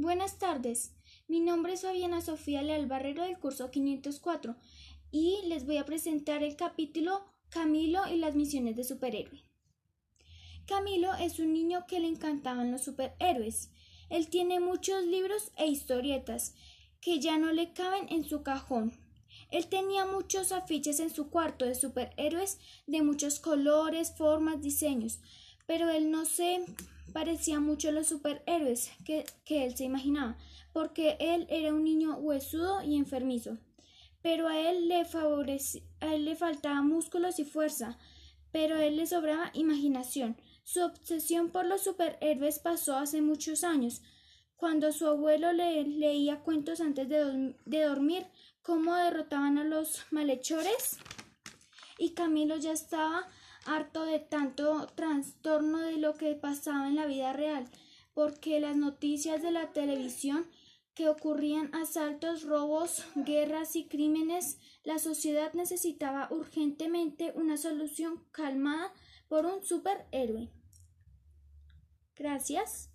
Buenas tardes. Mi nombre es Fabiana Sofía Leal Barrero del curso 504 y les voy a presentar el capítulo Camilo y las misiones de superhéroe. Camilo es un niño que le encantaban los superhéroes. Él tiene muchos libros e historietas que ya no le caben en su cajón. Él tenía muchos afiches en su cuarto de superhéroes de muchos colores, formas, diseños, pero él no se parecía mucho los superhéroes que, que él se imaginaba, porque él era un niño huesudo y enfermizo. Pero a él le a él le músculos y fuerza, pero a él le sobraba imaginación. Su obsesión por los superhéroes pasó hace muchos años, cuando su abuelo le leía cuentos antes de, de dormir, cómo derrotaban a los malhechores, y Camilo ya estaba harto de tanto de que pasaba en la vida real, porque las noticias de la televisión que ocurrían asaltos, robos, guerras y crímenes, la sociedad necesitaba urgentemente una solución calmada por un superhéroe. Gracias.